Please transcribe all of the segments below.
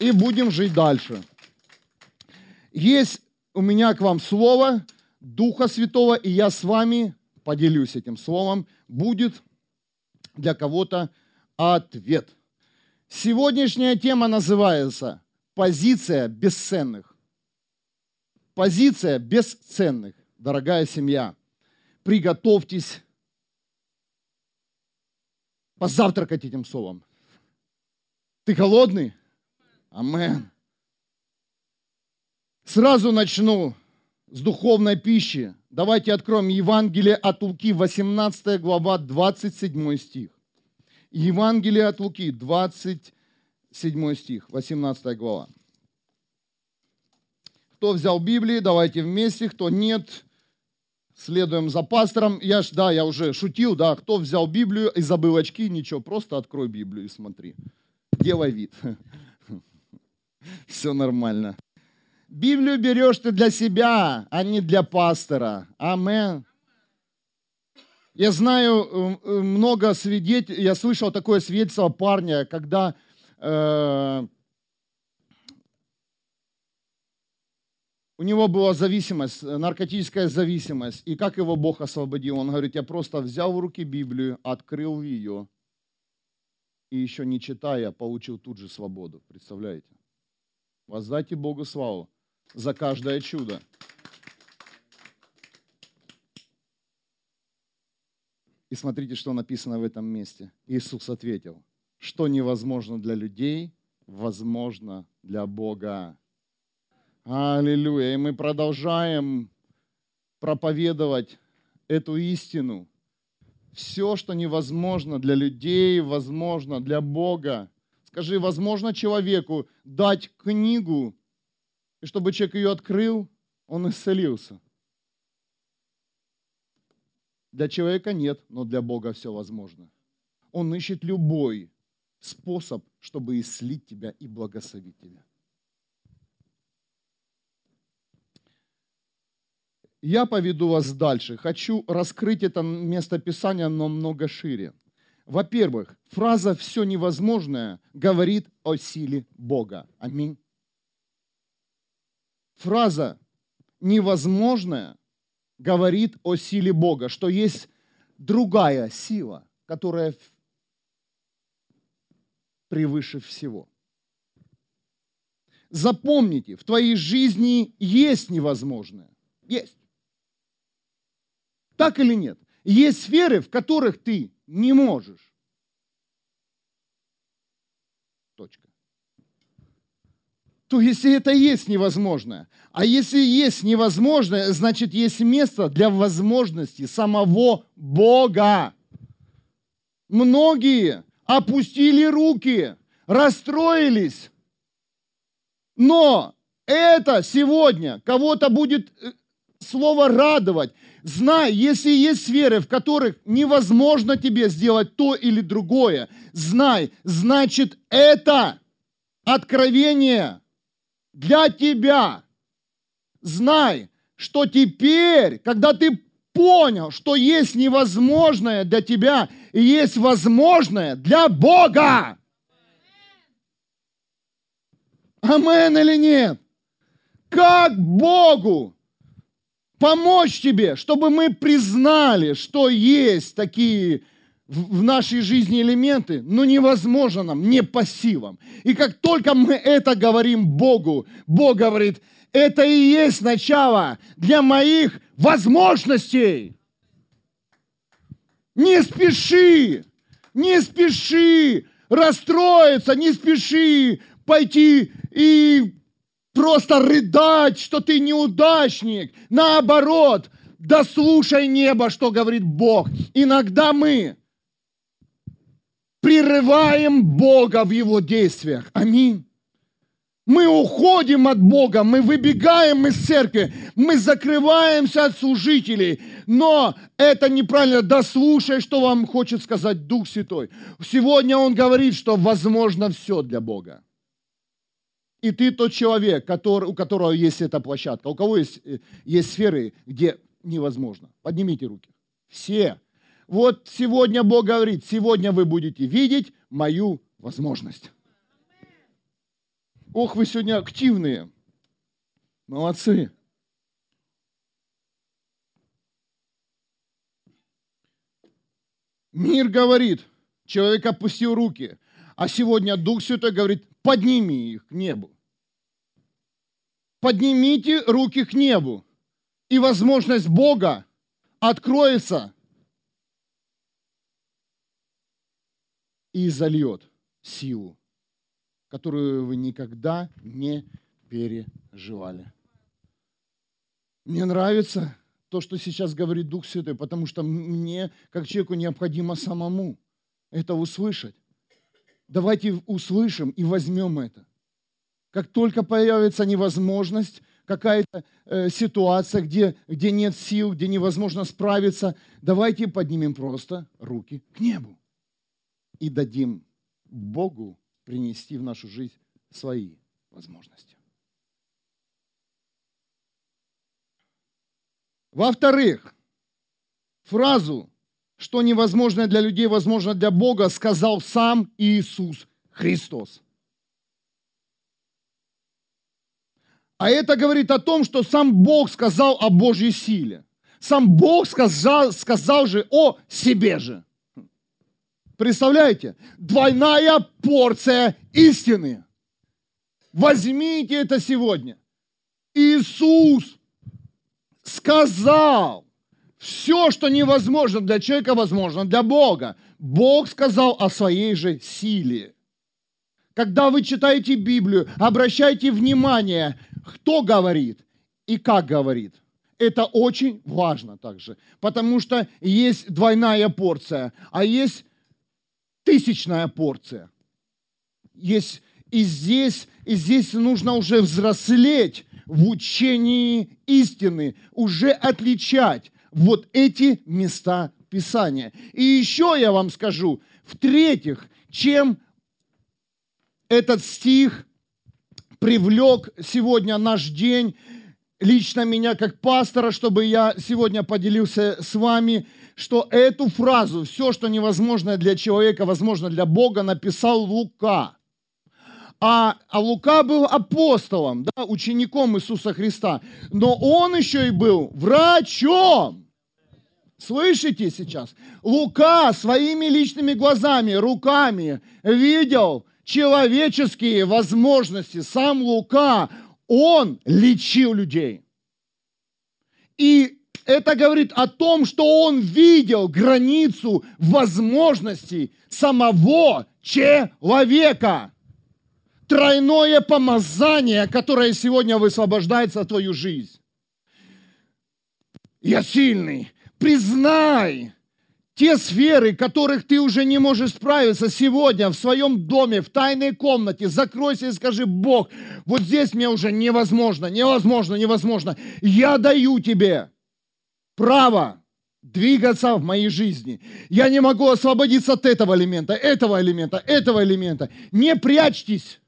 и будем жить дальше. Есть у меня к вам слово Духа Святого, и я с вами поделюсь этим словом. Будет для кого-то ответ. Сегодняшняя тема называется «Позиция бесценных». Позиция бесценных, дорогая семья. Приготовьтесь позавтракать этим словом. Ты голодный? Амен. Сразу начну с духовной пищи. Давайте откроем Евангелие от Луки, 18 глава, 27 стих. Евангелие от Луки, 27 стих, 18 глава. Кто взял Библию, давайте вместе, кто нет, следуем за пастором. Я ж, да, я уже шутил, да, кто взял Библию и забыл очки, ничего, просто открой Библию и смотри. Делай вид. Все нормально. Библию берешь ты для себя, а не для пастора. Амен. Я знаю э, много свидетелей, я слышал такое свидетельство парня, когда э, у него была зависимость, наркотическая зависимость, и как его Бог освободил? Он говорит, я просто взял в руки Библию, открыл ее, и еще не читая, получил тут же свободу. Представляете? Воздайте Богу славу за каждое чудо. И смотрите, что написано в этом месте. Иисус ответил, что невозможно для людей, возможно для Бога. Аллилуйя. И мы продолжаем проповедовать эту истину. Все, что невозможно для людей, возможно для Бога. Скажи, возможно человеку дать книгу, и чтобы человек ее открыл, он исцелился. Для человека нет, но для Бога все возможно. Он ищет любой способ, чтобы исцелить тебя и благословить тебя. Я поведу вас дальше. Хочу раскрыть это место Писания, но много шире. Во-первых, фраза «все невозможное» говорит о силе Бога. Аминь фраза «невозможное» говорит о силе Бога, что есть другая сила, которая превыше всего. Запомните, в твоей жизни есть невозможное. Есть. Так или нет? Есть сферы, в которых ты не можешь. Точка то если это есть невозможное, а если есть невозможное, значит есть место для возможности самого Бога. Многие опустили руки, расстроились, но это сегодня кого-то будет э, слово радовать. Знай, если есть сферы, в которых невозможно тебе сделать то или другое, знай, значит это откровение для тебя. Знай, что теперь, когда ты понял, что есть невозможное для тебя и есть возможное для Бога. Амен или нет? Как Богу помочь тебе, чтобы мы признали, что есть такие в нашей жизни элементы, но невозможно нам, не пассивом. И как только мы это говорим Богу, Бог говорит, это и есть начало для моих возможностей. Не спеши, не спеши расстроиться, не спеши пойти и просто рыдать, что ты неудачник. Наоборот, дослушай небо, что говорит Бог. Иногда мы прерываем Бога в Его действиях. Аминь. Мы уходим от Бога, мы выбегаем из церкви, мы закрываемся от служителей. Но это неправильно. Дослушай, что вам хочет сказать Дух Святой. Сегодня Он говорит, что возможно все для Бога. И ты тот человек, который, у которого есть эта площадка. У кого есть, э, есть сферы, где невозможно. Поднимите руки. Все. Вот сегодня Бог говорит, сегодня вы будете видеть мою возможность. Ох, вы сегодня активные. Молодцы. Мир говорит, человек опустил руки, а сегодня Дух Святой говорит, подними их к небу. Поднимите руки к небу, и возможность Бога откроется и зальет силу, которую вы никогда не переживали. Мне нравится то, что сейчас говорит Дух Святой, потому что мне, как человеку, необходимо самому это услышать. Давайте услышим и возьмем это. Как только появится невозможность, какая-то э, ситуация, где, где нет сил, где невозможно справиться, давайте поднимем просто руки к небу и дадим Богу принести в нашу жизнь свои возможности. Во-вторых, фразу, что невозможно для людей, возможно для Бога, сказал сам Иисус Христос. А это говорит о том, что сам Бог сказал о Божьей силе. Сам Бог сказал, сказал же о себе же. Представляете? Двойная порция истины. Возьмите это сегодня. Иисус сказал, все, что невозможно для человека, возможно для Бога. Бог сказал о своей же силе. Когда вы читаете Библию, обращайте внимание, кто говорит и как говорит. Это очень важно также, потому что есть двойная порция, а есть тысячная порция. Есть и здесь, и здесь нужно уже взрослеть в учении истины, уже отличать вот эти места Писания. И еще я вам скажу, в-третьих, чем этот стих привлек сегодня наш день, лично меня как пастора, чтобы я сегодня поделился с вами, что эту фразу «все, что невозможно для человека, возможно для Бога» написал Лука. А, а Лука был апостолом, да, учеником Иисуса Христа. Но он еще и был врачом. Слышите сейчас? Лука своими личными глазами, руками видел человеческие возможности. Сам Лука, он лечил людей. И это говорит о том, что он видел границу возможностей самого человека. Тройное помазание, которое сегодня высвобождается в твою жизнь. Я сильный. Признай, те сферы, которых ты уже не можешь справиться сегодня в своем доме, в тайной комнате, закройся и скажи, Бог, вот здесь мне уже невозможно, невозможно, невозможно. Я даю тебе право двигаться в моей жизни. Я не могу освободиться от этого элемента, этого элемента, этого элемента. Не прячьтесь.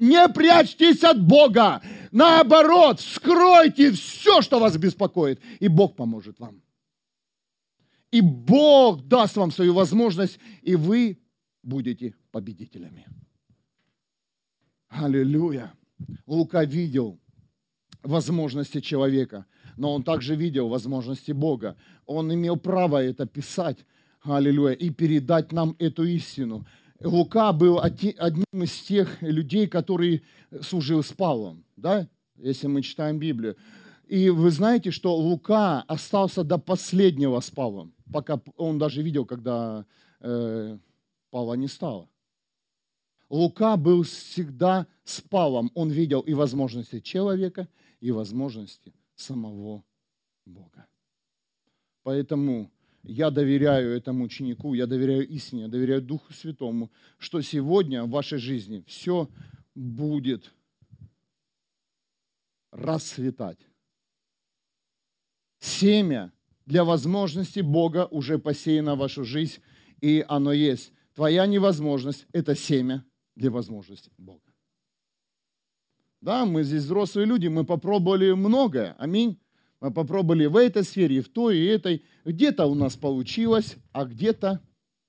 Не прячьтесь от Бога. Наоборот, скройте все, что вас беспокоит, и Бог поможет вам. И Бог даст вам свою возможность, и вы будете победителями. Аллилуйя. Лука видел возможности человека, но он также видел возможности Бога. Он имел право это писать, аллилуйя, и передать нам эту истину. Лука был одним из тех людей, который служил с Павлом, да, если мы читаем Библию. И вы знаете, что Лука остался до последнего с Павлом пока он даже видел, когда э, Павла не стало. Лука был всегда с Павлом. Он видел и возможности человека, и возможности самого Бога. Поэтому я доверяю этому ученику, я доверяю истине, я доверяю Духу Святому, что сегодня в вашей жизни все будет расцветать. Семя для возможности Бога уже посеяно в вашу жизнь, и оно есть. Твоя невозможность – это семя для возможности Бога. Да, мы здесь взрослые люди, мы попробовали многое. Аминь. Мы попробовали в этой сфере, и в той, и этой. Где-то у нас получилось, а где-то,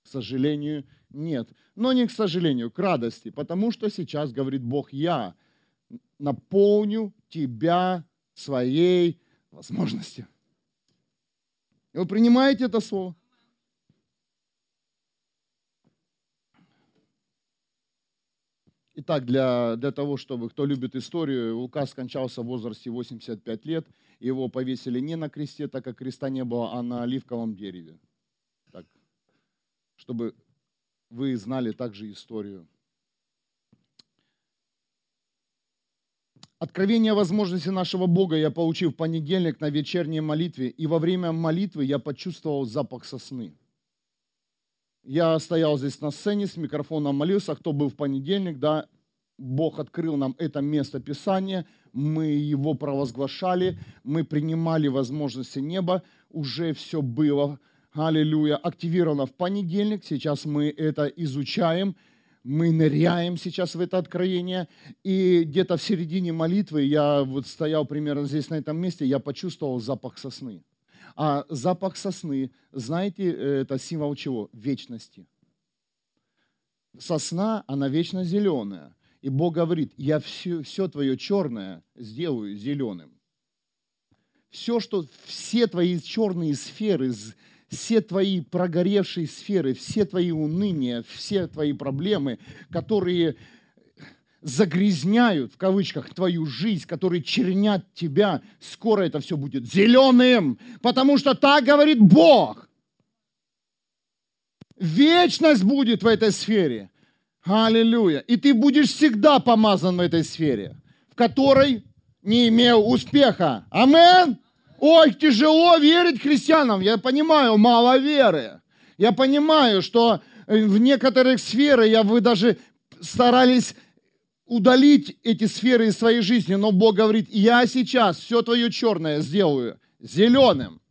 к сожалению, нет. Но не к сожалению, к радости, потому что сейчас говорит Бог, я наполню тебя своей возможностью. Вы принимаете это слово? Итак, для, для того, чтобы, кто любит историю, Лука скончался в возрасте 85 лет. Его повесили не на кресте, так как креста не было, а на оливковом дереве. Так, чтобы вы знали также историю. Откровение возможности нашего Бога я получил в понедельник на вечерней молитве, и во время молитвы я почувствовал запах сосны. Я стоял здесь на сцене с микрофоном молился, кто был в понедельник, да, Бог открыл нам это место Писания, мы его провозглашали, мы принимали возможности неба, уже все было, аллилуйя, активировано в понедельник, сейчас мы это изучаем, мы ныряем сейчас в это откровение, и где-то в середине молитвы, я вот стоял примерно здесь, на этом месте, я почувствовал запах сосны. А запах сосны, знаете, это символ чего? Вечности. Сосна, она вечно зеленая. И Бог говорит, я все, все твое черное сделаю зеленым. Все, что, все твои черные сферы, все твои прогоревшие сферы, все твои уныния, все твои проблемы, которые загрязняют, в кавычках, твою жизнь, которые чернят тебя, скоро это все будет зеленым, потому что так говорит Бог. Вечность будет в этой сфере. Аллилуйя. И ты будешь всегда помазан в этой сфере, в которой не имел успеха. Амен. Ой, тяжело верить христианам. Я понимаю, мало веры. Я понимаю, что в некоторых сферах я, вы даже старались удалить эти сферы из своей жизни, но Бог говорит, я сейчас все твое черное сделаю зеленым.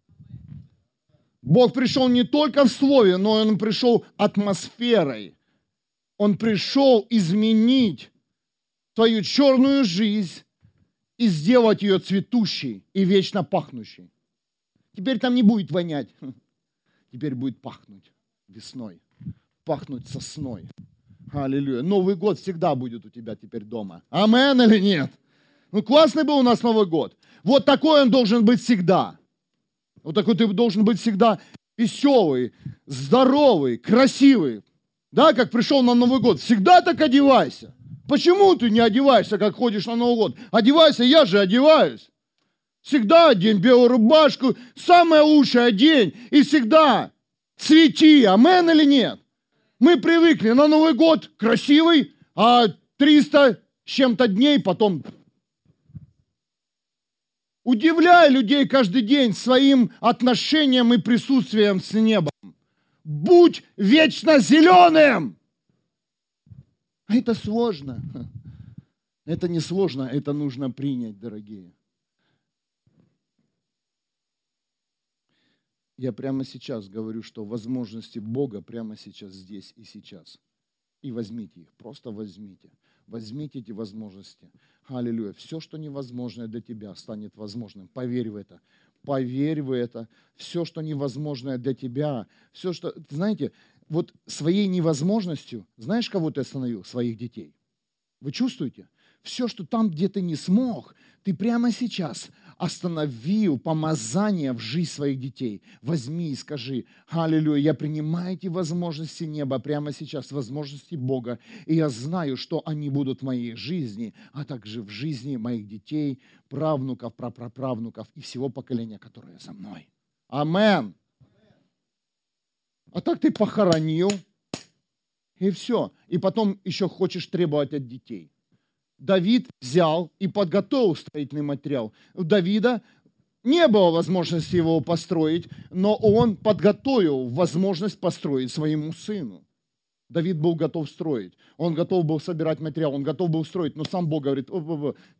Бог пришел не только в слове, но Он пришел атмосферой. Он пришел изменить твою черную жизнь и сделать ее цветущей и вечно пахнущей. Теперь там не будет вонять. Теперь будет пахнуть весной, пахнуть сосной. Аллилуйя. Новый год всегда будет у тебя теперь дома. Амен или нет? Ну, классный был у нас Новый год. Вот такой он должен быть всегда. Вот такой ты должен быть всегда веселый, здоровый, красивый. Да, как пришел на Новый год. Всегда так одевайся. Почему ты не одеваешься, как ходишь на Новый год? Одевайся, я же одеваюсь. Всегда одень белую рубашку, самая лучшая день. И всегда цвети, амен или нет? Мы привыкли на Новый год красивый, а 300 с чем-то дней потом Удивляй людей каждый день своим отношением и присутствием с небом. Будь вечно зеленым. А это сложно. Это не сложно, это нужно принять, дорогие. Я прямо сейчас говорю, что возможности Бога прямо сейчас, здесь и сейчас. И возьмите их, просто возьмите. Возьмите эти возможности. Аллилуйя. Все, что невозможно для тебя, станет возможным. Поверь в это. Поверь в это. Все, что невозможное для тебя, все, что... Знаете, вот своей невозможностью, знаешь, кого ты остановил? Своих детей. Вы чувствуете? Все, что там, где ты не смог, ты прямо сейчас остановил помазание в жизнь своих детей. Возьми и скажи, аллилуйя, я принимаю эти возможности неба прямо сейчас, возможности Бога, и я знаю, что они будут в моей жизни, а также в жизни моих детей, правнуков, прапраправнуков и всего поколения, которое за мной. Амен. А так ты похоронил, и все. И потом еще хочешь требовать от детей. Давид взял и подготовил строительный материал. У Давида не было возможности его построить, но он подготовил возможность построить своему сыну. Давид был готов строить, он готов был собирать материал, он готов был строить, но сам Бог говорит,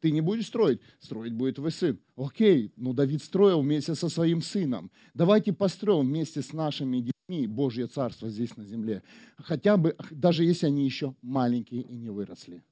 ты не будешь строить, строить будет твой сын. Окей, но Давид строил вместе со своим сыном. Давайте построим вместе с нашими детьми Божье Царство здесь на земле. Хотя бы, даже если они еще маленькие и не выросли.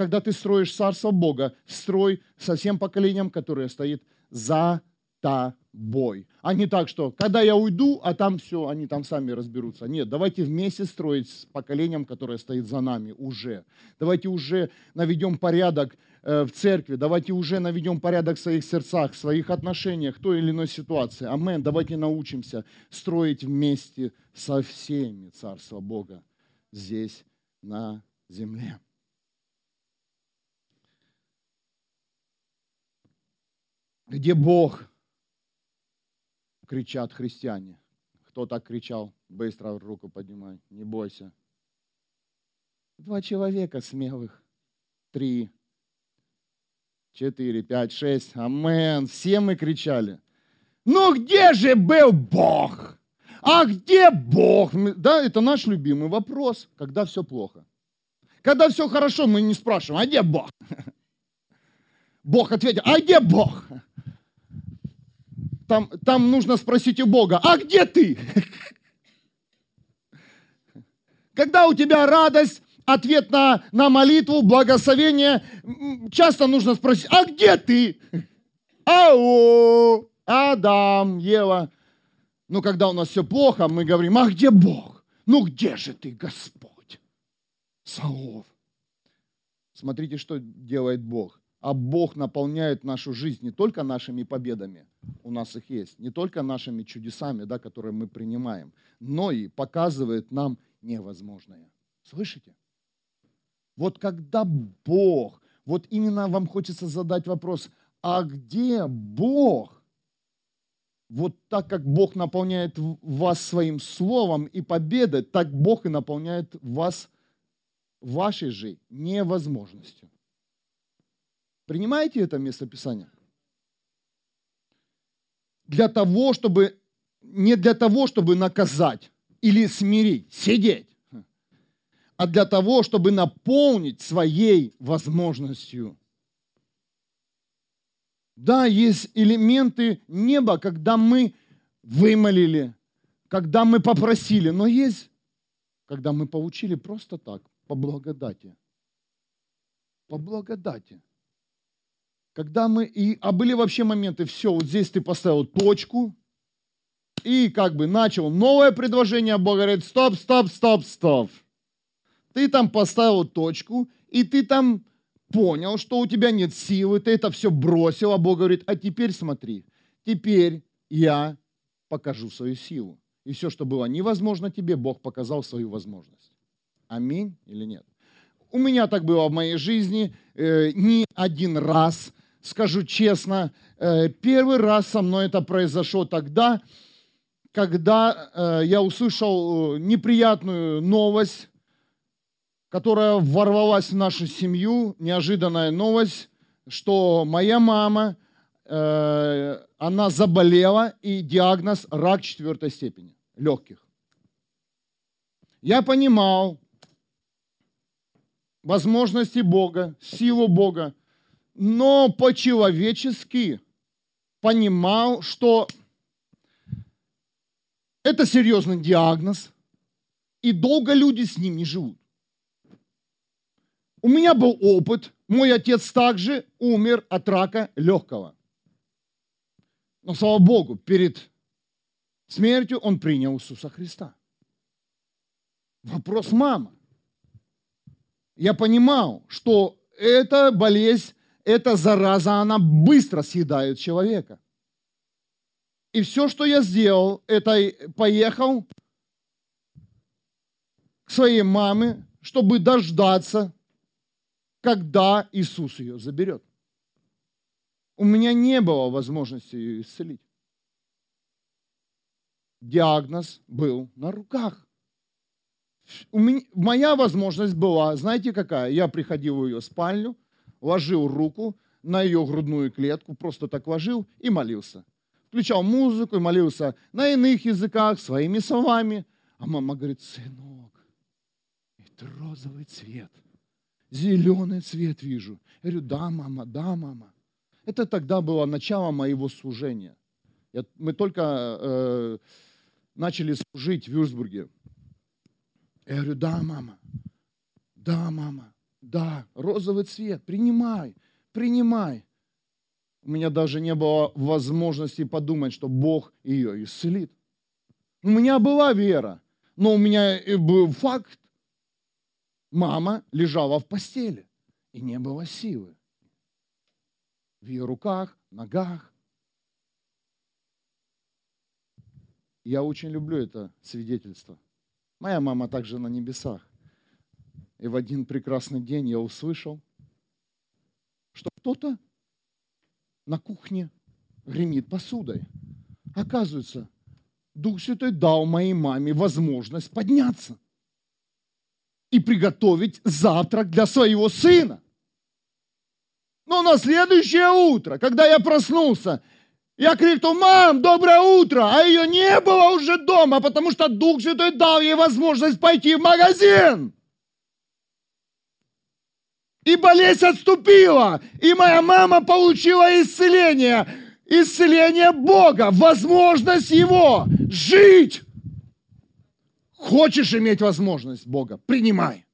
Когда ты строишь Царство Бога, строй со всем поколением, которое стоит за тобой. бой. А не так, что когда я уйду, а там все, они там сами разберутся. Нет, давайте вместе строить с поколением, которое стоит за нами уже. Давайте уже наведем порядок э, в церкви, давайте уже наведем порядок в своих сердцах, в своих отношениях, в той или иной ситуации. Амен. Давайте научимся строить вместе со всеми Царство Бога здесь, на земле. Где Бог, кричат христиане. Кто так кричал? Быстро руку поднимай, не бойся. Два человека смелых. Три, четыре, пять, шесть. Амен. Все мы кричали. Ну где же был Бог? А где Бог? Да, это наш любимый вопрос, когда все плохо. Когда все хорошо, мы не спрашиваем, а где Бог? Бог ответил, а где Бог? Там, там нужно спросить у Бога, а где ты? Когда у тебя радость, ответ на, на молитву, благословение, часто нужно спросить, а где ты? Ау, Адам, Ева. Но когда у нас все плохо, мы говорим, а где Бог? Ну где же ты, Господь? Саов. Смотрите, что делает Бог. А Бог наполняет нашу жизнь не только нашими победами, у нас их есть, не только нашими чудесами, да, которые мы принимаем, но и показывает нам невозможное. Слышите? Вот когда Бог, вот именно вам хочется задать вопрос, а где Бог? Вот так как Бог наполняет вас своим словом и победой, так Бог и наполняет вас вашей же невозможностью. Принимаете это местописание? Для того, чтобы, не для того, чтобы наказать или смирить, сидеть, а для того, чтобы наполнить своей возможностью. Да, есть элементы неба, когда мы вымолили, когда мы попросили, но есть, когда мы получили просто так, по благодати. По благодати. Когда мы, и, а были вообще моменты, все, вот здесь ты поставил точку, и как бы начал новое предложение, Бог говорит, стоп, стоп, стоп, стоп. Ты там поставил точку, и ты там понял, что у тебя нет силы, ты это все бросил, а Бог говорит, а теперь смотри, теперь я покажу свою силу. И все, что было невозможно тебе, Бог показал свою возможность. Аминь или нет? У меня так было в моей жизни э, не один раз скажу честно, э, первый раз со мной это произошло тогда, когда э, я услышал э, неприятную новость, которая ворвалась в нашу семью, неожиданная новость, что моя мама, она заболела, и диагноз рак четвертой степени, легких. Я понимал возможности Бога, силу Бога, но по-человечески понимал, что это серьезный диагноз, и долго люди с ним не живут. У меня был опыт, мой отец также умер от рака легкого. Но, слава Богу, перед смертью он принял Иисуса Христа. Вопрос мама. Я понимал, что эта болезнь эта зараза, она быстро съедает человека. И все, что я сделал, это поехал к своей маме, чтобы дождаться, когда Иисус ее заберет. У меня не было возможности ее исцелить. Диагноз был на руках. У меня, моя возможность была, знаете какая? Я приходил в ее спальню, ложил руку на ее грудную клетку, просто так ложил и молился. Включал музыку и молился на иных языках, своими словами. А мама говорит, сынок, это розовый цвет, зеленый цвет вижу. Я говорю, да, мама, да, мама. Это тогда было начало моего служения. Я, мы только э, начали служить в Вюрсбурге. Я говорю, да, мама, да, мама. Да, розовый цвет, принимай, принимай. у меня даже не было возможности подумать, что Бог ее исцелит. У меня была вера, но у меня был факт. Мама лежала в постели, и не было силы. В ее руках, ногах. Я очень люблю это свидетельство. Моя мама также на небесах. И в один прекрасный день я услышал, что кто-то на кухне гремит посудой. Оказывается, Дух Святой дал моей маме возможность подняться и приготовить завтрак для своего сына. Но на следующее утро, когда я проснулся, я крикнул, мам, доброе утро, а ее не было уже дома, потому что Дух Святой дал ей возможность пойти в магазин. И болезнь отступила, и моя мама получила исцеление. Исцеление Бога, возможность Его жить. Хочешь иметь возможность Бога? Принимай.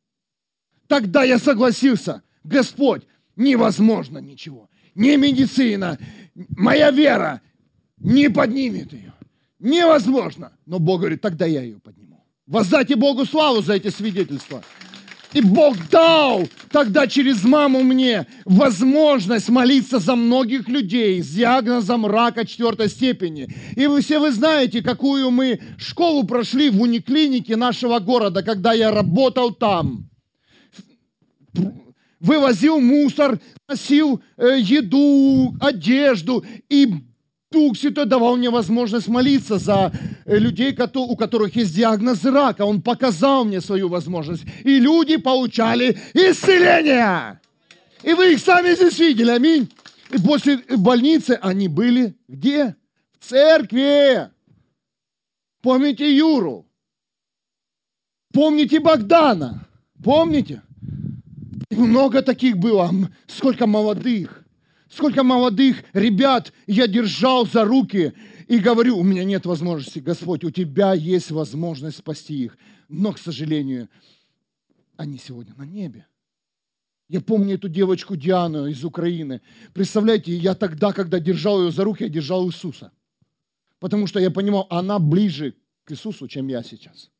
Тогда я согласился. Господь, невозможно ничего. Не медицина, моя вера не поднимет ее. Невозможно. Но Бог говорит, тогда я ее подниму. Воздайте Богу славу за эти свидетельства. И Бог дал тогда через маму мне возможность молиться за многих людей с диагнозом рака четвертой степени. И вы все вы знаете, какую мы школу прошли в униклинике нашего города, когда я работал там. Вывозил мусор, носил э, еду, одежду и Дух Святой давал мне возможность молиться за э, людей, у которых есть диагноз рака. Он показал мне свою возможность. И люди получали исцеление. И вы их сами здесь видели. Аминь. И после больницы они были где? В церкви. Помните Юру? Помните Богдана? Помните? И много таких было. Сколько молодых. Сколько молодых ребят я держал за руки и говорю, у меня нет возможности, Господь, у Тебя есть возможность спасти их. Но, к сожалению, они сегодня на небе. Я помню эту девочку Диану из Украины. Представляете, я тогда, когда держал ее за руки, я держал Иисуса. Потому что я понимал, она ближе к Иисусу, чем я сейчас.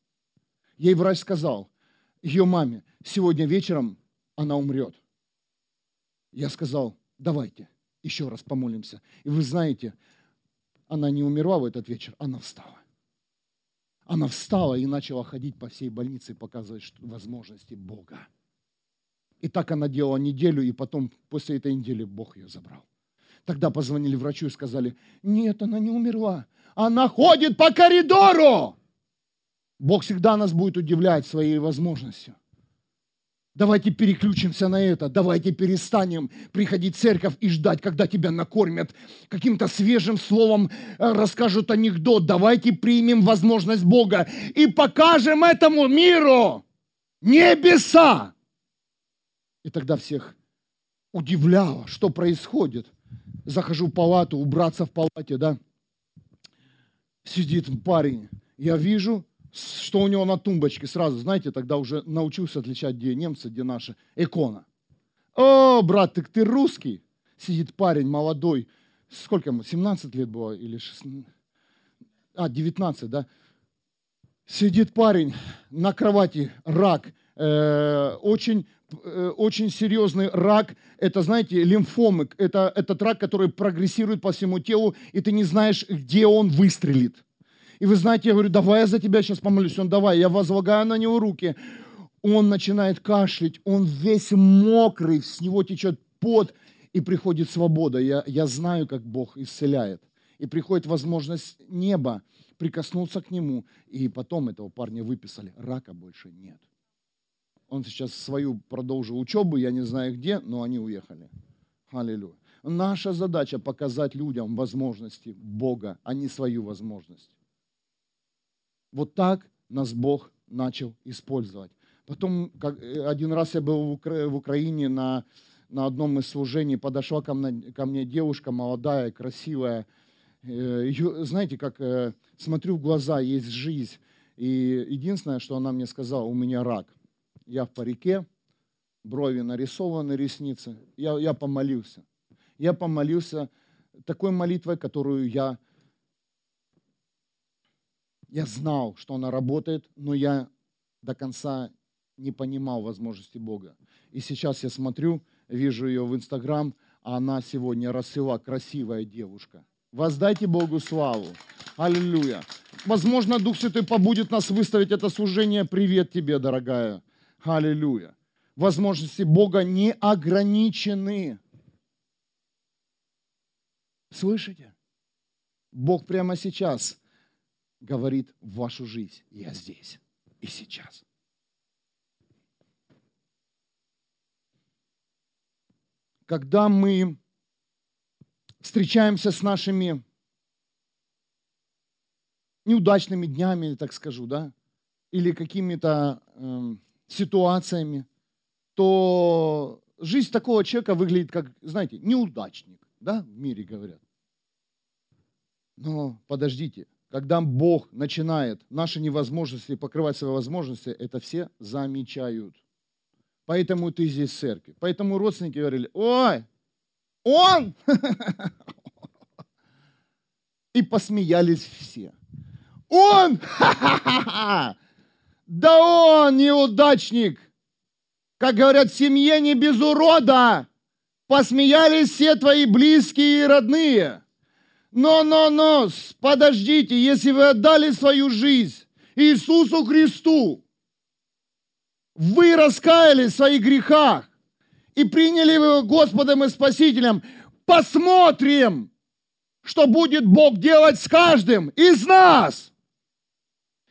Ей врач сказал, ее маме, сегодня вечером она умрет. Я сказал, давайте еще раз помолимся. И вы знаете, она не умерла в этот вечер, она встала. Она встала и начала ходить по всей больнице и показывать возможности Бога. И так она делала неделю, и потом после этой недели Бог ее забрал. Тогда позвонили врачу и сказали, нет, она не умерла. Она ходит по коридору. Бог всегда нас будет удивлять своей возможностью. Давайте переключимся на это. Давайте перестанем приходить в церковь и ждать, когда тебя накормят каким-то свежим словом, э, расскажут анекдот. Давайте примем возможность Бога и покажем этому миру небеса. И тогда всех удивляло, что происходит. Захожу в палату, убраться в палате, да. Сидит парень. Я вижу, что у него на тумбочке сразу, знаете, тогда уже научился отличать, где немцы, где наши, икона. О, брат, так ты русский? Сидит парень молодой, сколько ему, 17 лет было или 16? А, 19, да? Сидит парень на кровати, рак, э, очень, э, очень серьезный рак, это, знаете, лимфомы, это, этот рак, который прогрессирует по всему телу, и ты не знаешь, где он выстрелит. И вы знаете, я говорю, давай я за тебя сейчас помолюсь. Он, давай, я возлагаю на него руки. Он начинает кашлять, он весь мокрый, с него течет пот, и приходит свобода. Я, я знаю, как Бог исцеляет. И приходит возможность неба прикоснуться к нему. И потом этого парня выписали. Рака больше нет. Он сейчас свою продолжил учебу, я не знаю где, но они уехали. Аллилуйя. Наша задача показать людям возможности Бога, а не свою возможность. Вот так нас Бог начал использовать. Потом как, э, один раз я был в, Укра- в Украине на, на одном из служений, подошла ко мне, ко мне девушка молодая, красивая. Э, Ее, знаете, как э, смотрю в глаза, есть жизнь. И единственное, что она мне сказала, у меня рак. Я в парике, брови нарисованы, ресницы. Я, я помолился. я помолился такой молитвой, которую я, я знал, что она работает, но я до конца не понимал возможности Бога. И сейчас я смотрю, вижу ее в Инстаграм, а она сегодня расцвела, красивая девушка. Воздайте Богу славу. Аллилуйя. Возможно, Дух Святой побудет нас выставить это служение. Привет тебе, дорогая. Аллилуйя. Возможности Бога не ограничены. Слышите? Бог прямо сейчас говорит в вашу жизнь. Я здесь и сейчас. Когда мы встречаемся с нашими неудачными днями, так скажу, да, или какими-то э, ситуациями, то жизнь такого человека выглядит как, знаете, неудачник, да, в мире говорят. Но подождите, когда Бог начинает наши невозможности покрывать свои возможности, это все замечают. Поэтому ты здесь в церкви. Поэтому родственники говорили, ой, он! И посмеялись все. Он! Да он неудачник! Как говорят, в семье не без урода! Посмеялись все твои близкие и родные. Но, но, но, подождите, если вы отдали свою жизнь Иисусу Христу, вы раскаялись в своих грехах и приняли его Господом и Спасителем, посмотрим, что будет Бог делать с каждым из нас.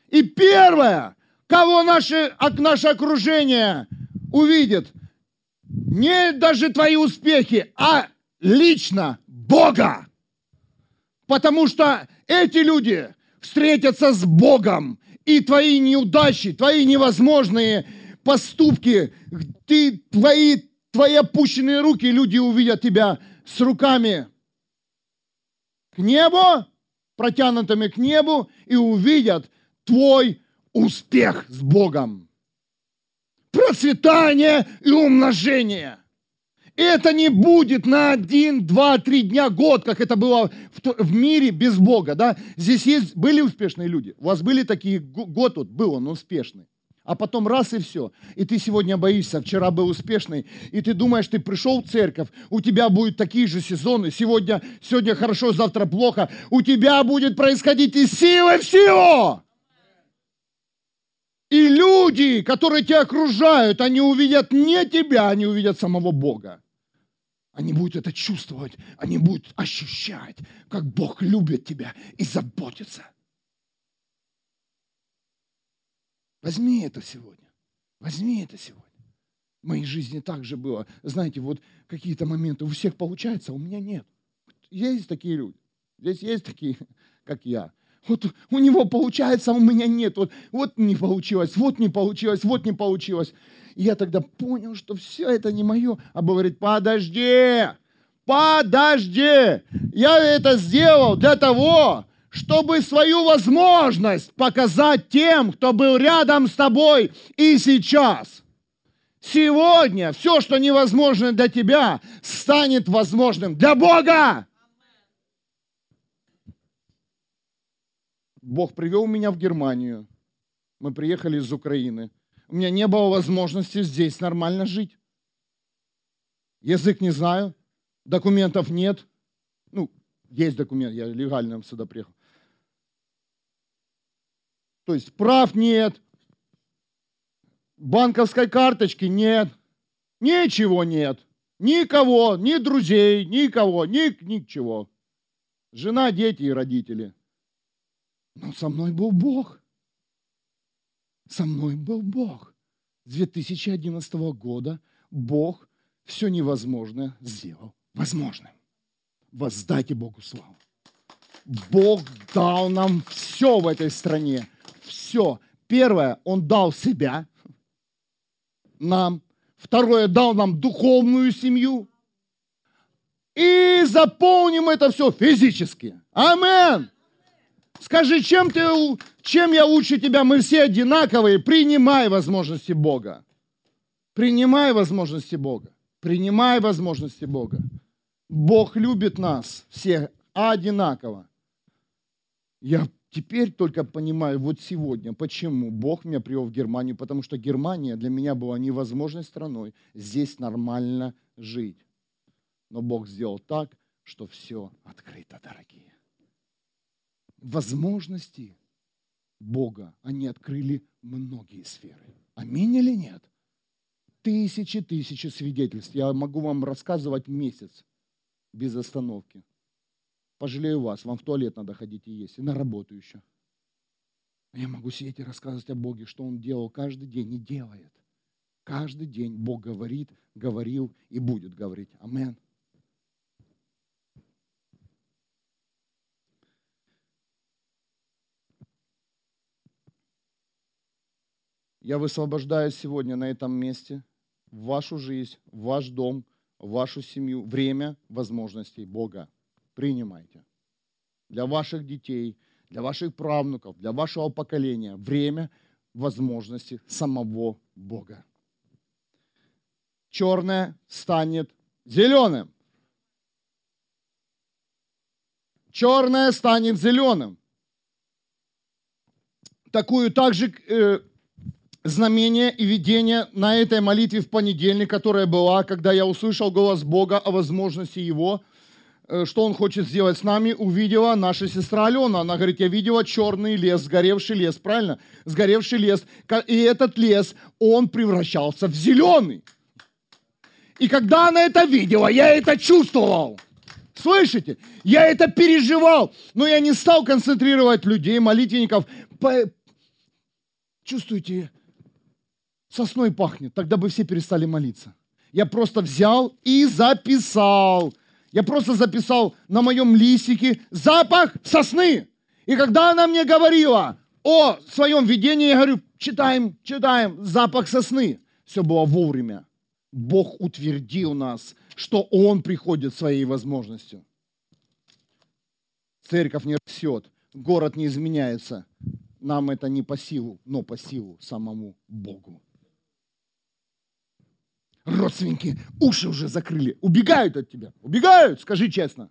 И первое, кого наше, наше окружение увидит, не даже твои успехи, а лично Бога. Потому что эти люди встретятся с Богом, и твои неудачи, твои невозможные поступки, ты, твои, твои опущенные руки, люди увидят тебя с руками к небу, протянутыми к небу, и увидят твой успех с Богом. Процветание и умножение. Это не будет на один, два, три дня, год, как это было в, в мире без Бога. Да? Здесь есть, были успешные люди. У вас были такие, год вот был он успешный а потом раз и все. И ты сегодня боишься, вчера был успешный, и ты думаешь, ты пришел в церковь, у тебя будут такие же сезоны, сегодня, сегодня хорошо, завтра плохо, у тебя будет происходить из силы в силу. И люди, которые тебя окружают, они увидят не тебя, они увидят самого Бога. Они будут это чувствовать, они будут ощущать, как Бог любит тебя и заботится. Возьми это сегодня. Возьми это сегодня. В моей жизни так же было. Знаете, вот какие-то моменты у всех получается, а у меня нет. Есть такие люди. Здесь есть такие, как я. Вот у него получается, а у меня нет. Вот, вот не получилось, вот не получилось, вот не получилось. Я тогда понял, что все это не мое. А говорит, подожди, подожди. Я это сделал для того, чтобы свою возможность показать тем, кто был рядом с тобой и сейчас. Сегодня все, что невозможно для тебя, станет возможным для Бога. Бог привел меня в Германию. Мы приехали из Украины. У меня не было возможности здесь нормально жить. Язык не знаю, документов нет. Ну, есть документ, я легально сюда приехал. То есть прав нет, банковской карточки нет, ничего нет. Никого, ни друзей, никого, ни, ничего. Жена, дети и родители. Но со мной был Бог. Со мной был Бог. С 2011 года Бог все невозможное сделал возможным. Воздайте Богу славу. Бог дал нам все в этой стране все. Первое, Он дал себя нам. Второе, дал нам духовную семью. И заполним это все физически. Амен. Скажи, чем, ты, чем я лучше тебя? Мы все одинаковые. Принимай возможности Бога. Принимай возможности Бога. Принимай возможности Бога. Бог любит нас всех одинаково. Я теперь только понимаю вот сегодня, почему Бог меня привел в Германию, потому что Германия для меня была невозможной страной. Здесь нормально жить. Но Бог сделал так, что все открыто, дорогие. Возможности Бога, они открыли многие сферы. Аминь или нет? Тысячи, тысячи свидетельств. Я могу вам рассказывать месяц без остановки. Пожалею вас, вам в туалет надо ходить и есть, и на работу еще. Я могу сидеть и рассказывать о Боге, что Он делал каждый день и делает. Каждый день Бог говорит, говорил и будет говорить. Амин. Я высвобождаю сегодня на этом месте вашу жизнь, ваш дом, вашу семью время возможностей Бога. Принимайте. Для ваших детей, для ваших правнуков, для вашего поколения время возможности самого Бога. Черное станет зеленым. Черное станет зеленым. Такую также э, знамение и видение на этой молитве в понедельник, которая была, когда я услышал голос Бога о возможности Его, э, что Он хочет сделать с нами, увидела наша сестра Алена. Она говорит, я видела черный лес, сгоревший лес, правильно? Сгоревший лес. И этот лес, он превращался в зеленый. И когда она это видела, я это чувствовал. Слышите? Я это переживал. Но я не стал концентрировать людей, молитвенников. Чувствуете, сосной пахнет, тогда бы все перестали молиться. Я просто взял и записал. Я просто записал на моем листике запах сосны. И когда она мне говорила о своем видении, я говорю, читаем, читаем, запах сосны. Все было вовремя. Бог утвердил нас, что Он приходит своей возможностью. Церковь не растет, город не изменяется. Нам это не по силу, но по силу самому Богу родственники уши уже закрыли, убегают от тебя. Убегают, скажи честно.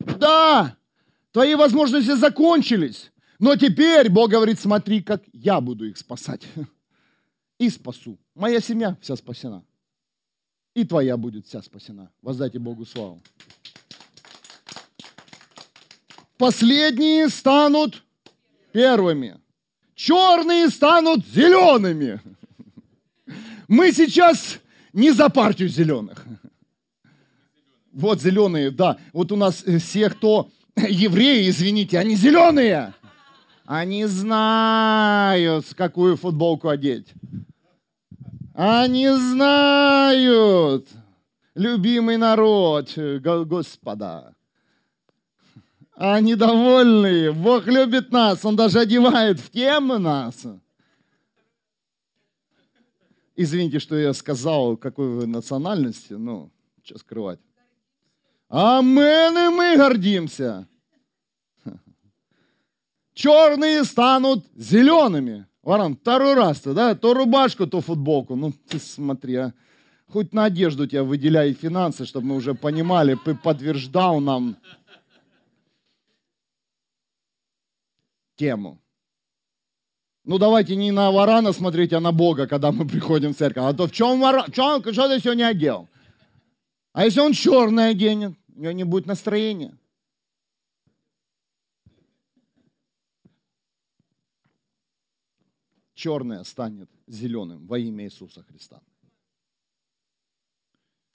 Да, твои возможности закончились. Но теперь Бог говорит, смотри, как я буду их спасать. И спасу. Моя семья вся спасена. И твоя будет вся спасена. Воздайте Богу славу. Последние станут первыми. Черные станут зелеными. Мы сейчас не за партию зеленых. Вот зеленые, да. Вот у нас э, все, кто евреи, извините, они зеленые. Они знают, какую футболку одеть. Они знают, любимый народ, э, Господа. Они довольны. Бог любит нас. Он даже одевает в тему нас. Извините, что я сказал, какой вы национальности, ну, что скрывать. Амен, и мы гордимся. Черные станут зелеными. Варан, второй раз-то, да? То рубашку, то футболку. Ну, ты смотри, а. Хоть на одежду тебя выделяй финансы, чтобы мы уже понимали, подтверждал нам тему. Ну давайте не на варана смотреть, а на Бога, когда мы приходим в церковь. А то в чем варан? Что, что ты сегодня одел? А если он черное оденет, у него не будет настроения. Черное станет зеленым во имя Иисуса Христа.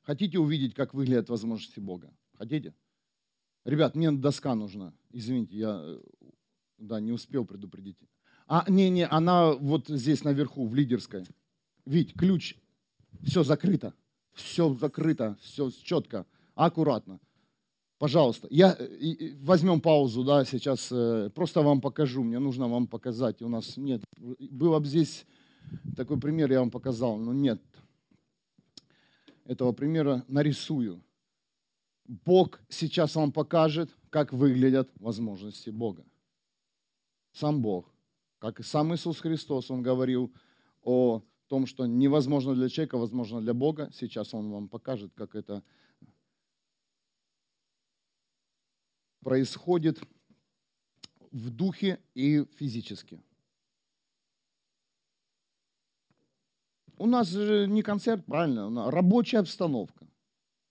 Хотите увидеть, как выглядят возможности Бога? Хотите? Ребят, мне доска нужна. Извините, я э, да, не успел предупредить. А, не-не, она вот здесь наверху, в лидерской. Вить, ключ. Все закрыто. Все закрыто, все четко, аккуратно. Пожалуйста, я, возьмем паузу, да, сейчас э, просто вам покажу, мне нужно вам показать. У нас нет, было бы здесь такой пример, я вам показал, но нет. Этого примера нарисую. Бог сейчас вам покажет, как выглядят возможности Бога. Сам Бог. Как и сам Иисус Христос, Он говорил о том, что невозможно для человека, возможно для Бога. Сейчас Он вам покажет, как это происходит в духе и физически. У нас же не концерт, правильно, рабочая обстановка.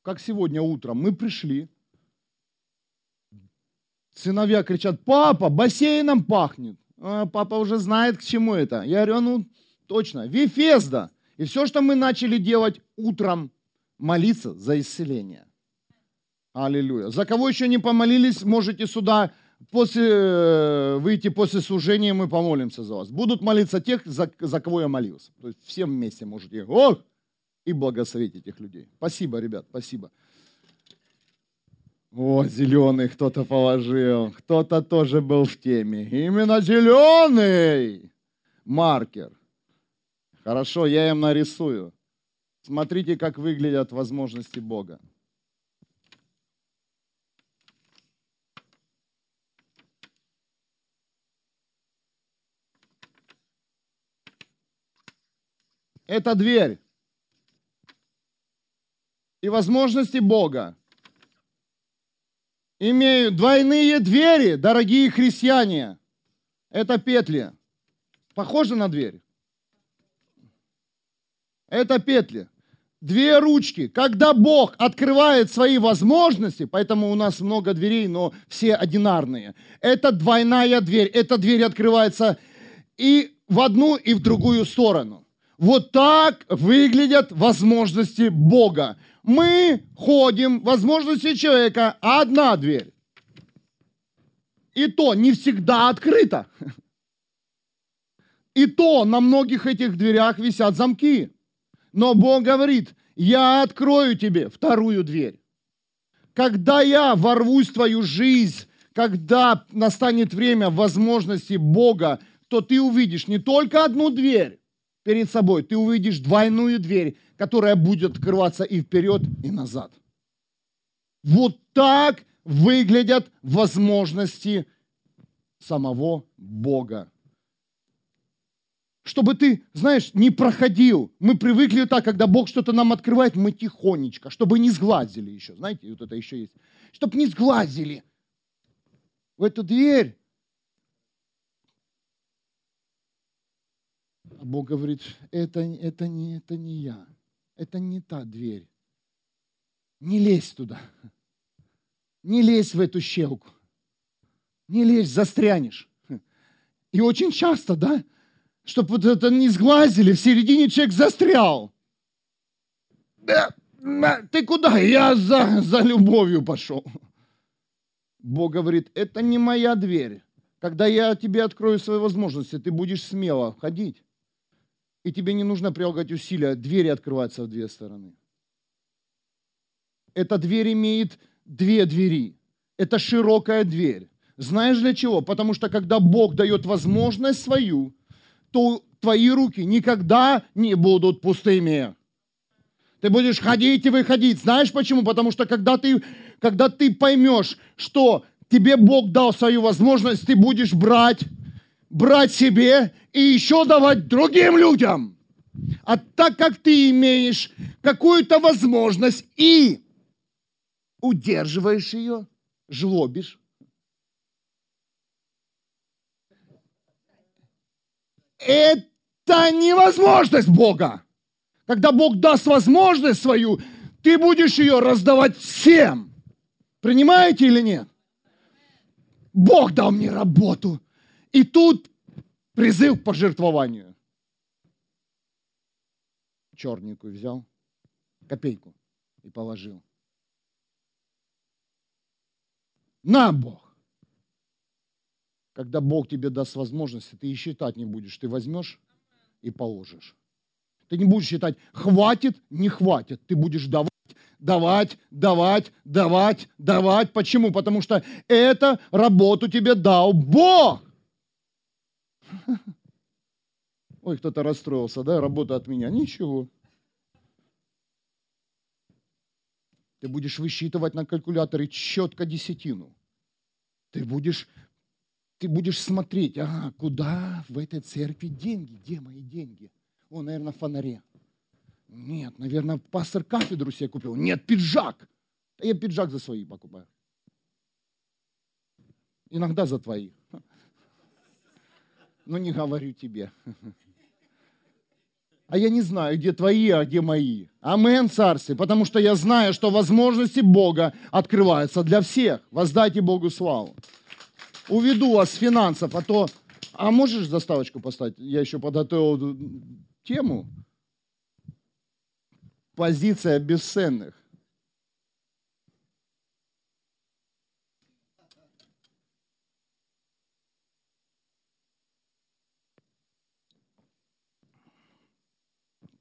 Как сегодня утром мы пришли, сыновья кричат, папа, бассейном пахнет. А, папа уже знает, к чему это. Я говорю, ну точно, Вифезда. И все, что мы начали делать утром, молиться за исцеление. Аллилуйя. За кого еще не помолились, можете сюда после, э, выйти после служения, мы помолимся за вас. Будут молиться тех, за, за кого я молился. То есть всем вместе можете. Ох! И благословить этих людей. Спасибо, ребят, спасибо. О, зеленый кто-то положил. Кто-то тоже был в теме. Именно зеленый маркер. Хорошо, я им нарисую. Смотрите, как выглядят возможности Бога. Это дверь. И возможности Бога имеют двойные двери, дорогие христиане. Это петли. Похоже на дверь? Это петли. Две ручки. Когда Бог открывает свои возможности, поэтому у нас много дверей, но все одинарные. Это двойная дверь. Эта дверь открывается и в одну, и в другую сторону. Вот так выглядят возможности Бога. Мы ходим, возможности человека, одна дверь. И то не всегда открыта. И то на многих этих дверях висят замки. Но Бог говорит, я открою тебе вторую дверь. Когда я ворвусь в твою жизнь, когда настанет время возможности Бога, то ты увидишь не только одну дверь перед собой, ты увидишь двойную дверь, которая будет открываться и вперед, и назад. Вот так выглядят возможности самого Бога чтобы ты, знаешь, не проходил. Мы привыкли так, когда Бог что-то нам открывает, мы тихонечко, чтобы не сглазили еще. Знаете, вот это еще есть. Чтобы не сглазили. В эту дверь. А Бог говорит, это, это, не, это не я. Это не та дверь. Не лезь туда. Не лезь в эту щелку. Не лезь, застрянешь. И очень часто, да, чтобы вот это не сглазили, в середине человек застрял. Ты куда? Я за, за любовью пошел. Бог говорит, это не моя дверь. Когда я тебе открою свои возможности, ты будешь смело ходить. И тебе не нужно прилагать усилия. Двери открываются в две стороны. Эта дверь имеет две двери. Это широкая дверь. Знаешь для чего? Потому что когда Бог дает возможность свою, то твои руки никогда не будут пустыми. Ты будешь ходить и выходить. Знаешь почему? Потому что когда ты, когда ты поймешь, что тебе Бог дал свою возможность, ты будешь брать, брать себе и еще давать другим людям. А так как ты имеешь какую-то возможность и удерживаешь ее, жлобишь, Это невозможность Бога. Когда Бог даст возможность свою, ты будешь ее раздавать всем. Принимаете или нет? Бог дал мне работу. И тут призыв к пожертвованию. Черненькую взял, копейку и положил. На, Бог. Когда Бог тебе даст возможность, ты и считать не будешь. Ты возьмешь и положишь. Ты не будешь считать, хватит, не хватит. Ты будешь давать, давать, давать, давать, давать. Почему? Потому что эту работу тебе дал Бог. Ой, кто-то расстроился, да, работа от меня. Ничего. Ты будешь высчитывать на калькуляторе четко десятину. Ты будешь ты будешь смотреть, ага, куда в этой церкви деньги, где мои деньги? О, наверное, в фонаре. Нет, наверное, пастор кафедру себе купил. Нет, пиджак. Я пиджак за свои покупаю. Иногда за твои. Но не говорю тебе. А я не знаю, где твои, а где мои. Амен, царстве. Потому что я знаю, что возможности Бога открываются для всех. Воздайте Богу славу. Уведу вас с финансов, а то... А можешь заставочку поставить? Я еще подготовил тему. Позиция бесценных.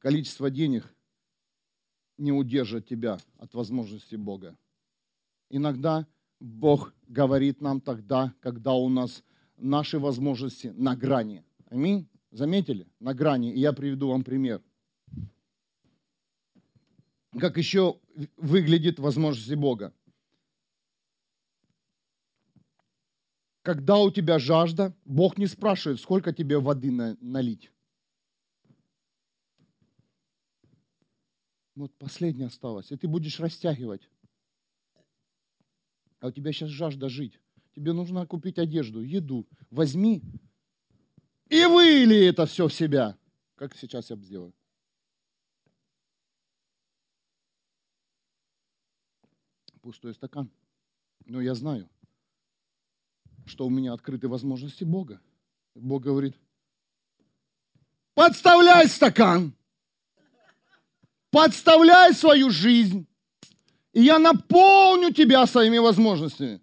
Количество денег не удержит тебя от возможности Бога. Иногда Бог говорит нам тогда, когда у нас наши возможности на грани. Аминь. Заметили? На грани. И я приведу вам пример. Как еще выглядит возможности Бога. Когда у тебя жажда, Бог не спрашивает, сколько тебе воды налить. Вот последняя осталась, и ты будешь растягивать. А у тебя сейчас жажда жить. Тебе нужно купить одежду, еду. Возьми и выли это все в себя. Как сейчас я сделаю. Пустой стакан. Но я знаю, что у меня открыты возможности Бога. Бог говорит, подставляй стакан подставляй свою жизнь, и я наполню тебя своими возможностями.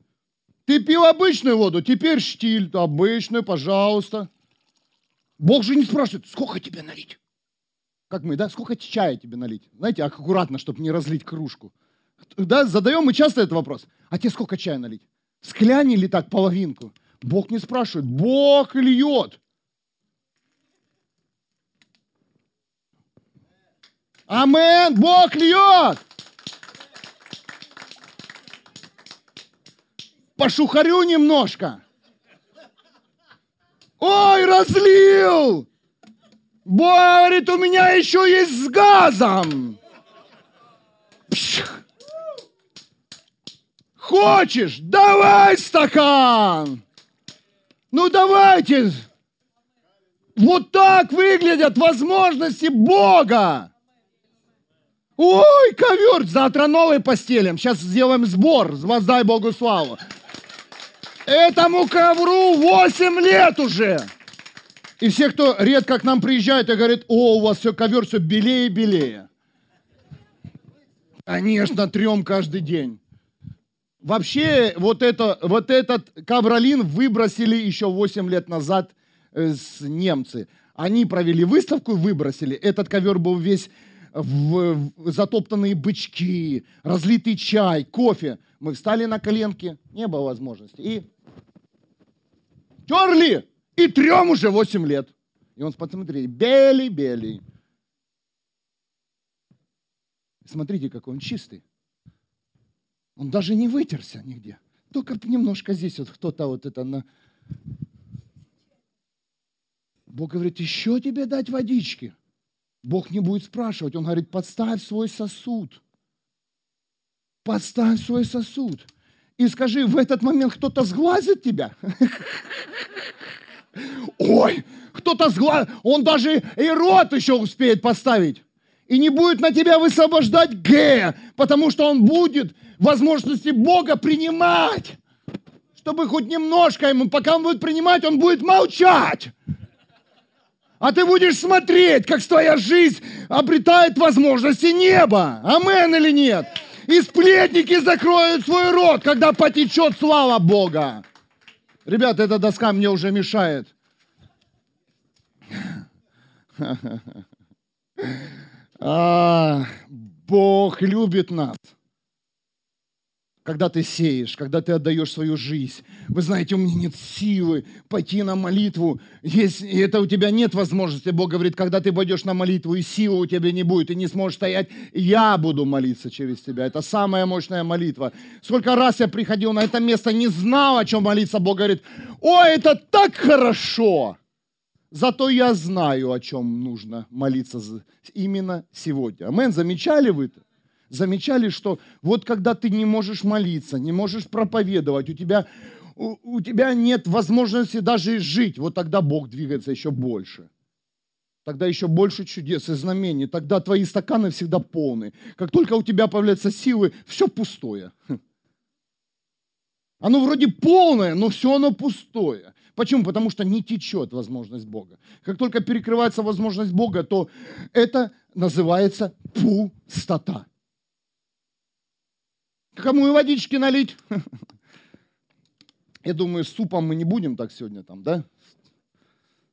Ты пил обычную воду, теперь штиль, обычную, пожалуйста. Бог же не спрашивает, сколько тебе налить? Как мы, да? Сколько чая тебе налить? Знаете, аккуратно, чтобы не разлить кружку. Да, задаем мы часто этот вопрос. А тебе сколько чая налить? Скляни или так половинку? Бог не спрашивает. Бог льет. Амен. Бог льет. Пошухарю немножко. Ой, разлил. Бог говорит, у меня еще есть с газом. Пшх. Хочешь? Давай стакан. Ну давайте. Вот так выглядят возможности Бога. Ой, ковер, завтра новый постелим. Сейчас сделаем сбор. Воздай Богу славу. Этому ковру 8 лет уже. И все, кто редко к нам приезжает и говорит, о, у вас все ковер все белее и белее. Конечно, трем каждый день. Вообще, вот, это, вот этот ковролин выбросили еще 8 лет назад э, с немцы. Они провели выставку и выбросили. Этот ковер был весь в, затоптанные бычки, разлитый чай, кофе. Мы встали на коленки, не было возможности. И терли, и трем уже 8 лет. И он посмотрели, белый-белый. Смотрите, какой он чистый. Он даже не вытерся нигде. Только немножко здесь вот кто-то вот это на... Бог говорит, еще тебе дать водички. Бог не будет спрашивать. Он говорит, подставь свой сосуд. Подставь свой сосуд. И скажи, в этот момент кто-то сглазит тебя? Ой, кто-то сглазит. Он даже и рот еще успеет поставить. И не будет на тебя высвобождать Г, потому что он будет возможности Бога принимать. Чтобы хоть немножко ему, пока он будет принимать, он будет молчать. А ты будешь смотреть, как твоя жизнь обретает возможности неба. Амен или нет? И сплетники закроют свой рот, когда потечет слава Бога. Ребята, эта доска мне уже мешает. А, Бог любит нас когда ты сеешь, когда ты отдаешь свою жизнь. Вы знаете, у меня нет силы пойти на молитву. Если это у тебя нет возможности, Бог говорит, когда ты пойдешь на молитву, и силы у тебя не будет, ты не сможешь стоять, я буду молиться через тебя. Это самая мощная молитва. Сколько раз я приходил на это место, не знал, о чем молиться. Бог говорит, о, это так хорошо. Зато я знаю, о чем нужно молиться именно сегодня. Амен, замечали вы это? Замечали, что вот когда ты не можешь молиться, не можешь проповедовать, у тебя у, у тебя нет возможности даже жить, вот тогда Бог двигается еще больше. Тогда еще больше чудес и знамений. Тогда твои стаканы всегда полны. Как только у тебя появляются силы, все пустое. Оно вроде полное, но все оно пустое. Почему? Потому что не течет возможность Бога. Как только перекрывается возможность Бога, то это называется пустота. Кому и водички налить? Я думаю, супом мы не будем так сегодня там, да?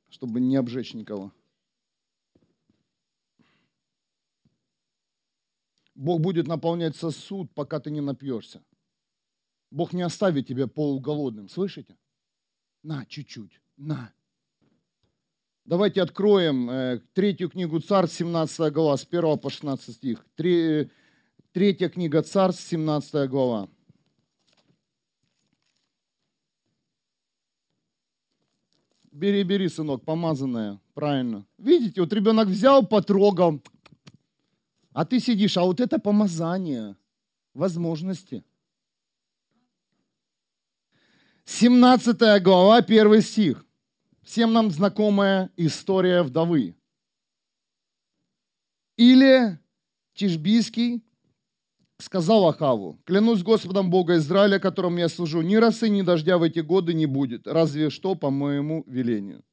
Чтобы не обжечь никого. Бог будет наполнять сосуд, пока ты не напьешься. Бог не оставит тебя полуголодным, слышите? На, чуть-чуть, на. Давайте откроем э, третью книгу Царств, 17 глава, с 1 по 16 стих. Три, третья книга Царств, 17 глава. Бери, бери, сынок, помазанная, правильно. Видите, вот ребенок взял, потрогал, а ты сидишь, а вот это помазание, возможности. 17 глава, 1 стих. Всем нам знакомая история вдовы. Или Тишбийский сказал Ахаву, клянусь Господом Бога Израиля, которому я служу, ни росы, ни дождя в эти годы не будет, разве что по моему велению.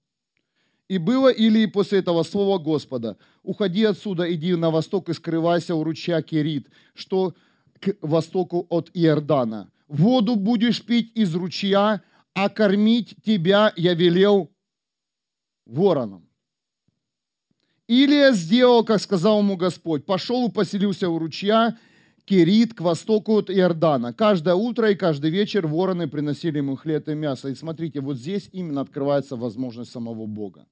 И было Илии после этого слова Господа, уходи отсюда, иди на восток и скрывайся у ручья Керит, что к востоку от Иордана воду будешь пить из ручья, а кормить тебя я велел вороном. Илия сделал, как сказал ему Господь, пошел и поселился у ручья Керит к востоку от Иордана. Каждое утро и каждый вечер вороны приносили ему хлеб и мясо. И смотрите, вот здесь именно открывается возможность самого Бога.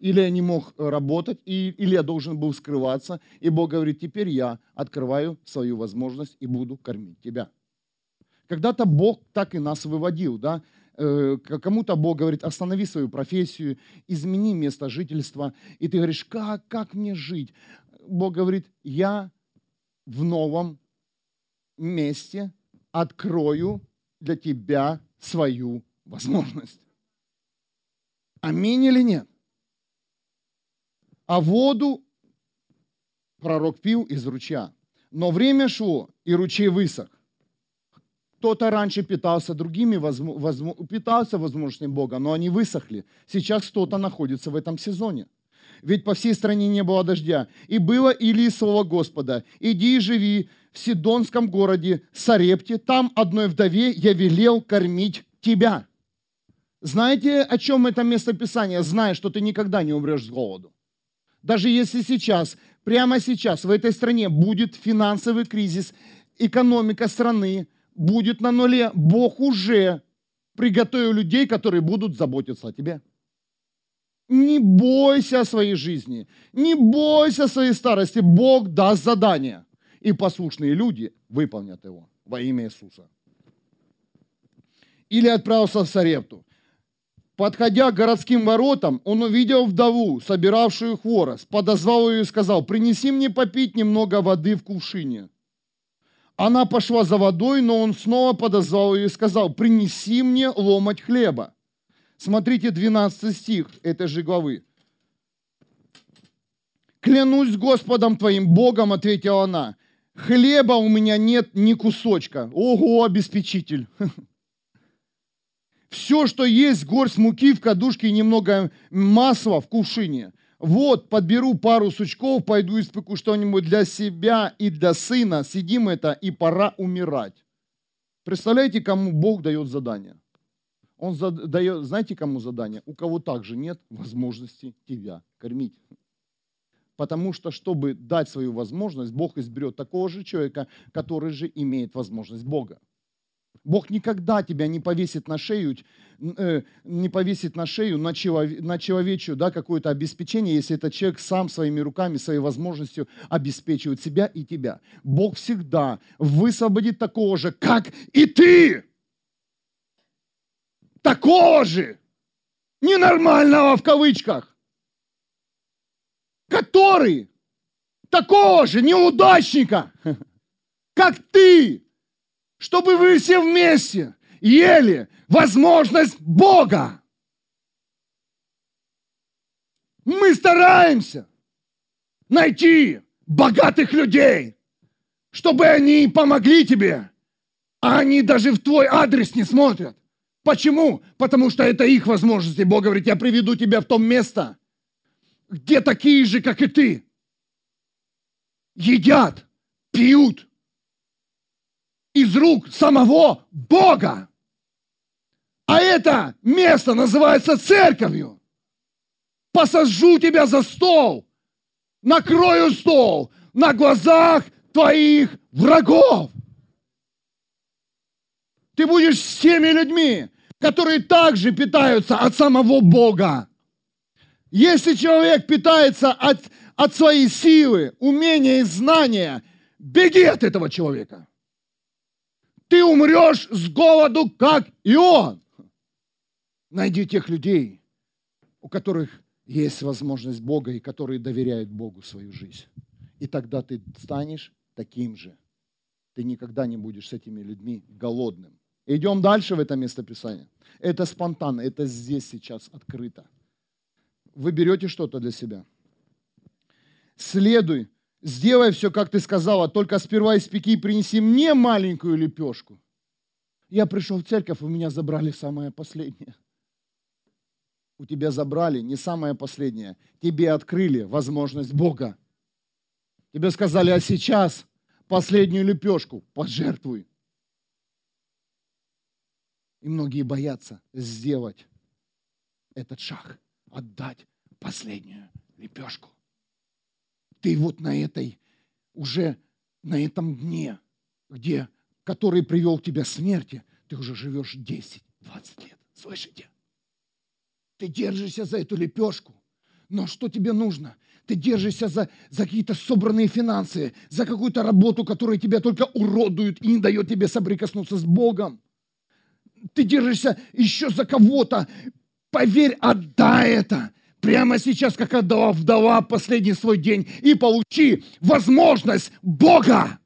Илья не мог работать, и Илья должен был скрываться. И Бог говорит, теперь я открываю свою возможность и буду кормить тебя. Когда-то Бог так и нас выводил, да, э, кому-то Бог говорит, останови свою профессию, измени место жительства, и ты говоришь, как, как мне жить? Бог говорит, я в новом месте открою для тебя свою возможность. Аминь или нет? А воду пророк пил из ручья. Но время шло, и ручей высох. Кто-то раньше питался другими, возможно, питался возможностями Бога, но они высохли. Сейчас кто-то находится в этом сезоне. Ведь по всей стране не было дождя. И было Илии слово Господа. «Иди и живи в Сидонском городе Сарепте, там одной вдове я велел кормить тебя». Знаете, о чем это местописание? Зная, что ты никогда не умрешь с голоду. Даже если сейчас, прямо сейчас в этой стране будет финансовый кризис, экономика страны, будет на нуле, Бог уже приготовил людей, которые будут заботиться о тебе. Не бойся о своей жизни, не бойся о своей старости. Бог даст задание, и послушные люди выполнят его во имя Иисуса. Или отправился в Сарепту. Подходя к городским воротам, он увидел вдову, собиравшую хворост, подозвал ее и сказал, принеси мне попить немного воды в кувшине. Она пошла за водой, но он снова подозвал ее и сказал, принеси мне ломать хлеба. Смотрите 12 стих этой же главы. «Клянусь Господом твоим Богом», ответила она, «хлеба у меня нет ни кусочка». Ого, обеспечитель. Все, что есть, горсть муки в кадушке и немного масла в кувшине. Вот, подберу пару сучков, пойду испеку что-нибудь для себя и для сына. Сидим это, и пора умирать. Представляете, кому Бог дает задание? Он дает, знаете, кому задание? У кого также нет возможности тебя кормить. Потому что, чтобы дать свою возможность, Бог изберет такого же человека, который же имеет возможность Бога. Бог никогда тебя не повесит на шею, э, не повесит на шею на, челов, на человечью да, какое-то обеспечение, если этот человек сам своими руками, своей возможностью обеспечивает себя и тебя. Бог всегда высвободит такого же, как и ты. Такого же, ненормального в кавычках, который такого же неудачника, как ты чтобы вы все вместе ели возможность Бога. Мы стараемся найти богатых людей, чтобы они помогли тебе, а они даже в твой адрес не смотрят. Почему? Потому что это их возможности. Бог говорит, я приведу тебя в то место, где такие же, как и ты, едят, пьют из рук самого Бога. А это место называется церковью. Посажу тебя за стол, накрою стол на глазах твоих врагов. Ты будешь с теми людьми, которые также питаются от самого Бога. Если человек питается от, от своей силы, умения и знания, беги от этого человека. Ты умрешь с голоду, как и он. Найди тех людей, у которых есть возможность Бога и которые доверяют Богу свою жизнь. И тогда ты станешь таким же. Ты никогда не будешь с этими людьми голодным. Идем дальше в это местописание. Это спонтанно, это здесь сейчас открыто. Вы берете что-то для себя. Следуй, сделай все, как ты сказала, только сперва испеки и принеси мне маленькую лепешку. Я пришел в церковь, у меня забрали самое последнее. У тебя забрали не самое последнее. Тебе открыли возможность Бога. Тебе сказали, а сейчас последнюю лепешку пожертвуй. И многие боятся сделать этот шаг, отдать последнюю лепешку. Ты вот на этой, уже на этом дне, где, который привел тебя к смерти, ты уже живешь 10-20 лет. Слышите? Ты держишься за эту лепешку. Но что тебе нужно? Ты держишься за, за какие-то собранные финансы, за какую-то работу, которая тебя только уродует и не дает тебе соприкоснуться с Богом ты держишься еще за кого-то. Поверь, отдай это. Прямо сейчас, как отдала вдова последний свой день, и получи возможность Бога.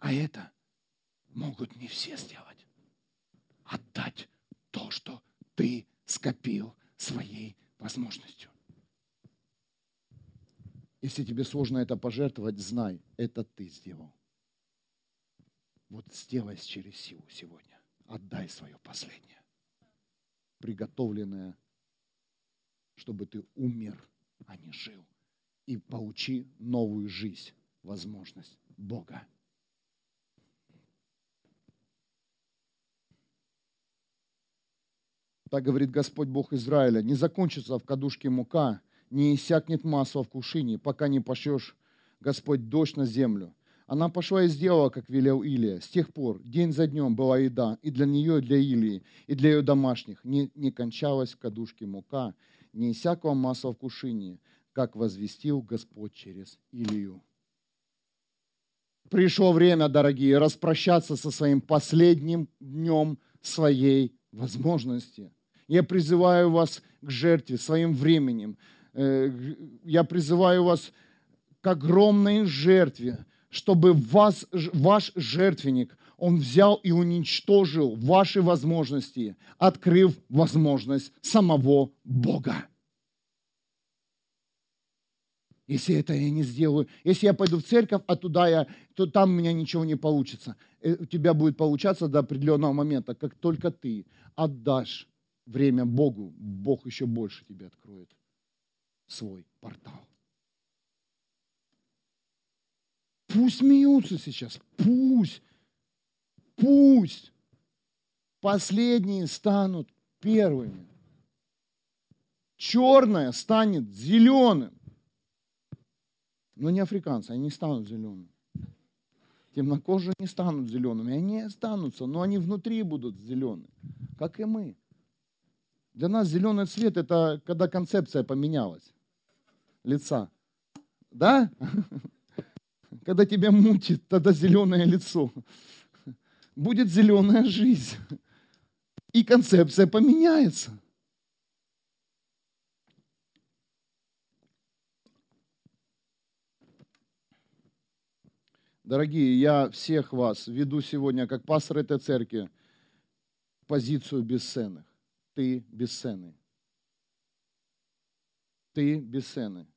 А это могут не все сделать. Отдать то, что ты скопил своей возможностью. Если тебе сложно это пожертвовать, знай, это ты сделал. Вот сделай через силу сегодня отдай свое последнее, приготовленное, чтобы ты умер, а не жил, и получи новую жизнь, возможность Бога. Так говорит Господь Бог Израиля, не закончится в кадушке мука, не иссякнет масло в кушине, пока не пошлешь Господь дождь на землю. Она пошла и сделала, как велел Илия. С тех пор день за днем была еда и для нее, и для Илии, и для ее домашних. Не, не кончалась в кадушке мука, не иссякла масла в кушине, как возвестил Господь через Илию. Пришло время, дорогие, распрощаться со своим последним днем своей возможности. Я призываю вас к жертве своим временем. Э, я призываю вас к огромной жертве, чтобы вас, ваш жертвенник, он взял и уничтожил ваши возможности, открыв возможность самого Бога. Если это я не сделаю, если я пойду в церковь, а туда я, то там у меня ничего не получится. Э, у тебя будет получаться до определенного момента. Как только ты отдашь время Богу, Бог еще больше тебе откроет свой портал. Пусть смеются сейчас, пусть, пусть. Последние станут первыми. Черное станет зеленым. Но не африканцы, они не станут зелеными. Темнокожие не станут зелеными, они останутся, но они внутри будут зеленые, как и мы. Для нас зеленый цвет – это когда концепция поменялась лица. Да? Когда тебя мутит, тогда зеленое лицо. Будет зеленая жизнь. И концепция поменяется. Дорогие, я всех вас веду сегодня, как пастор этой церкви, позицию бесценных. Ты бесценный. Ты бесценный.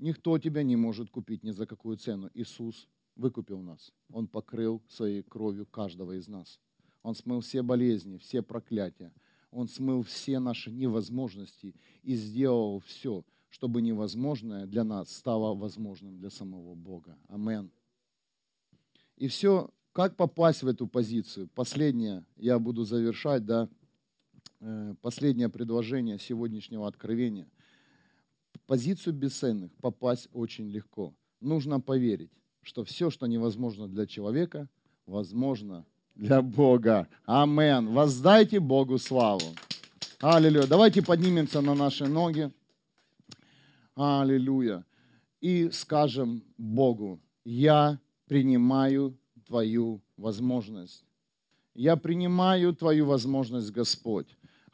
Никто тебя не может купить ни за какую цену. Иисус выкупил нас. Он покрыл своей кровью каждого из нас. Он смыл все болезни, все проклятия. Он смыл все наши невозможности и сделал все, чтобы невозможное для нас стало возможным для самого Бога. Амен. И все, как попасть в эту позицию? Последнее, я буду завершать, да, э, последнее предложение сегодняшнего откровения. Позицию бесценных попасть очень легко. Нужно поверить, что все, что невозможно для человека, возможно для Бога. Амен. Воздайте Богу славу. Аллилуйя. Давайте поднимемся на наши ноги. Аллилуйя. И скажем Богу, я принимаю Твою возможность. Я принимаю Твою возможность, Господь.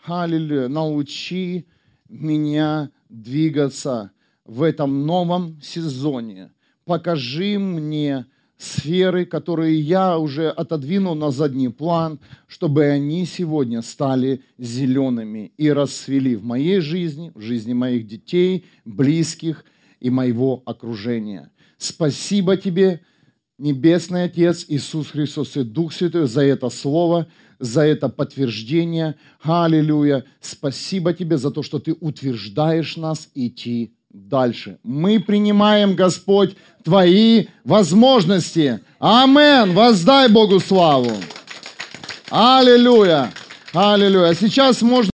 Аллилуйя. Научи меня двигаться в этом новом сезоне. Покажи мне сферы, которые я уже отодвинул на задний план, чтобы они сегодня стали зелеными и расцвели в моей жизни, в жизни моих детей, близких и моего окружения. Спасибо тебе, Небесный Отец, Иисус Христос и Дух Святой, за это слово, за это подтверждение. Аллилуйя. Спасибо тебе за то, что ты утверждаешь нас идти дальше. Мы принимаем, Господь, Твои возможности. Амен. Воздай Богу славу. Аллилуйя. Аллилуйя. Сейчас можно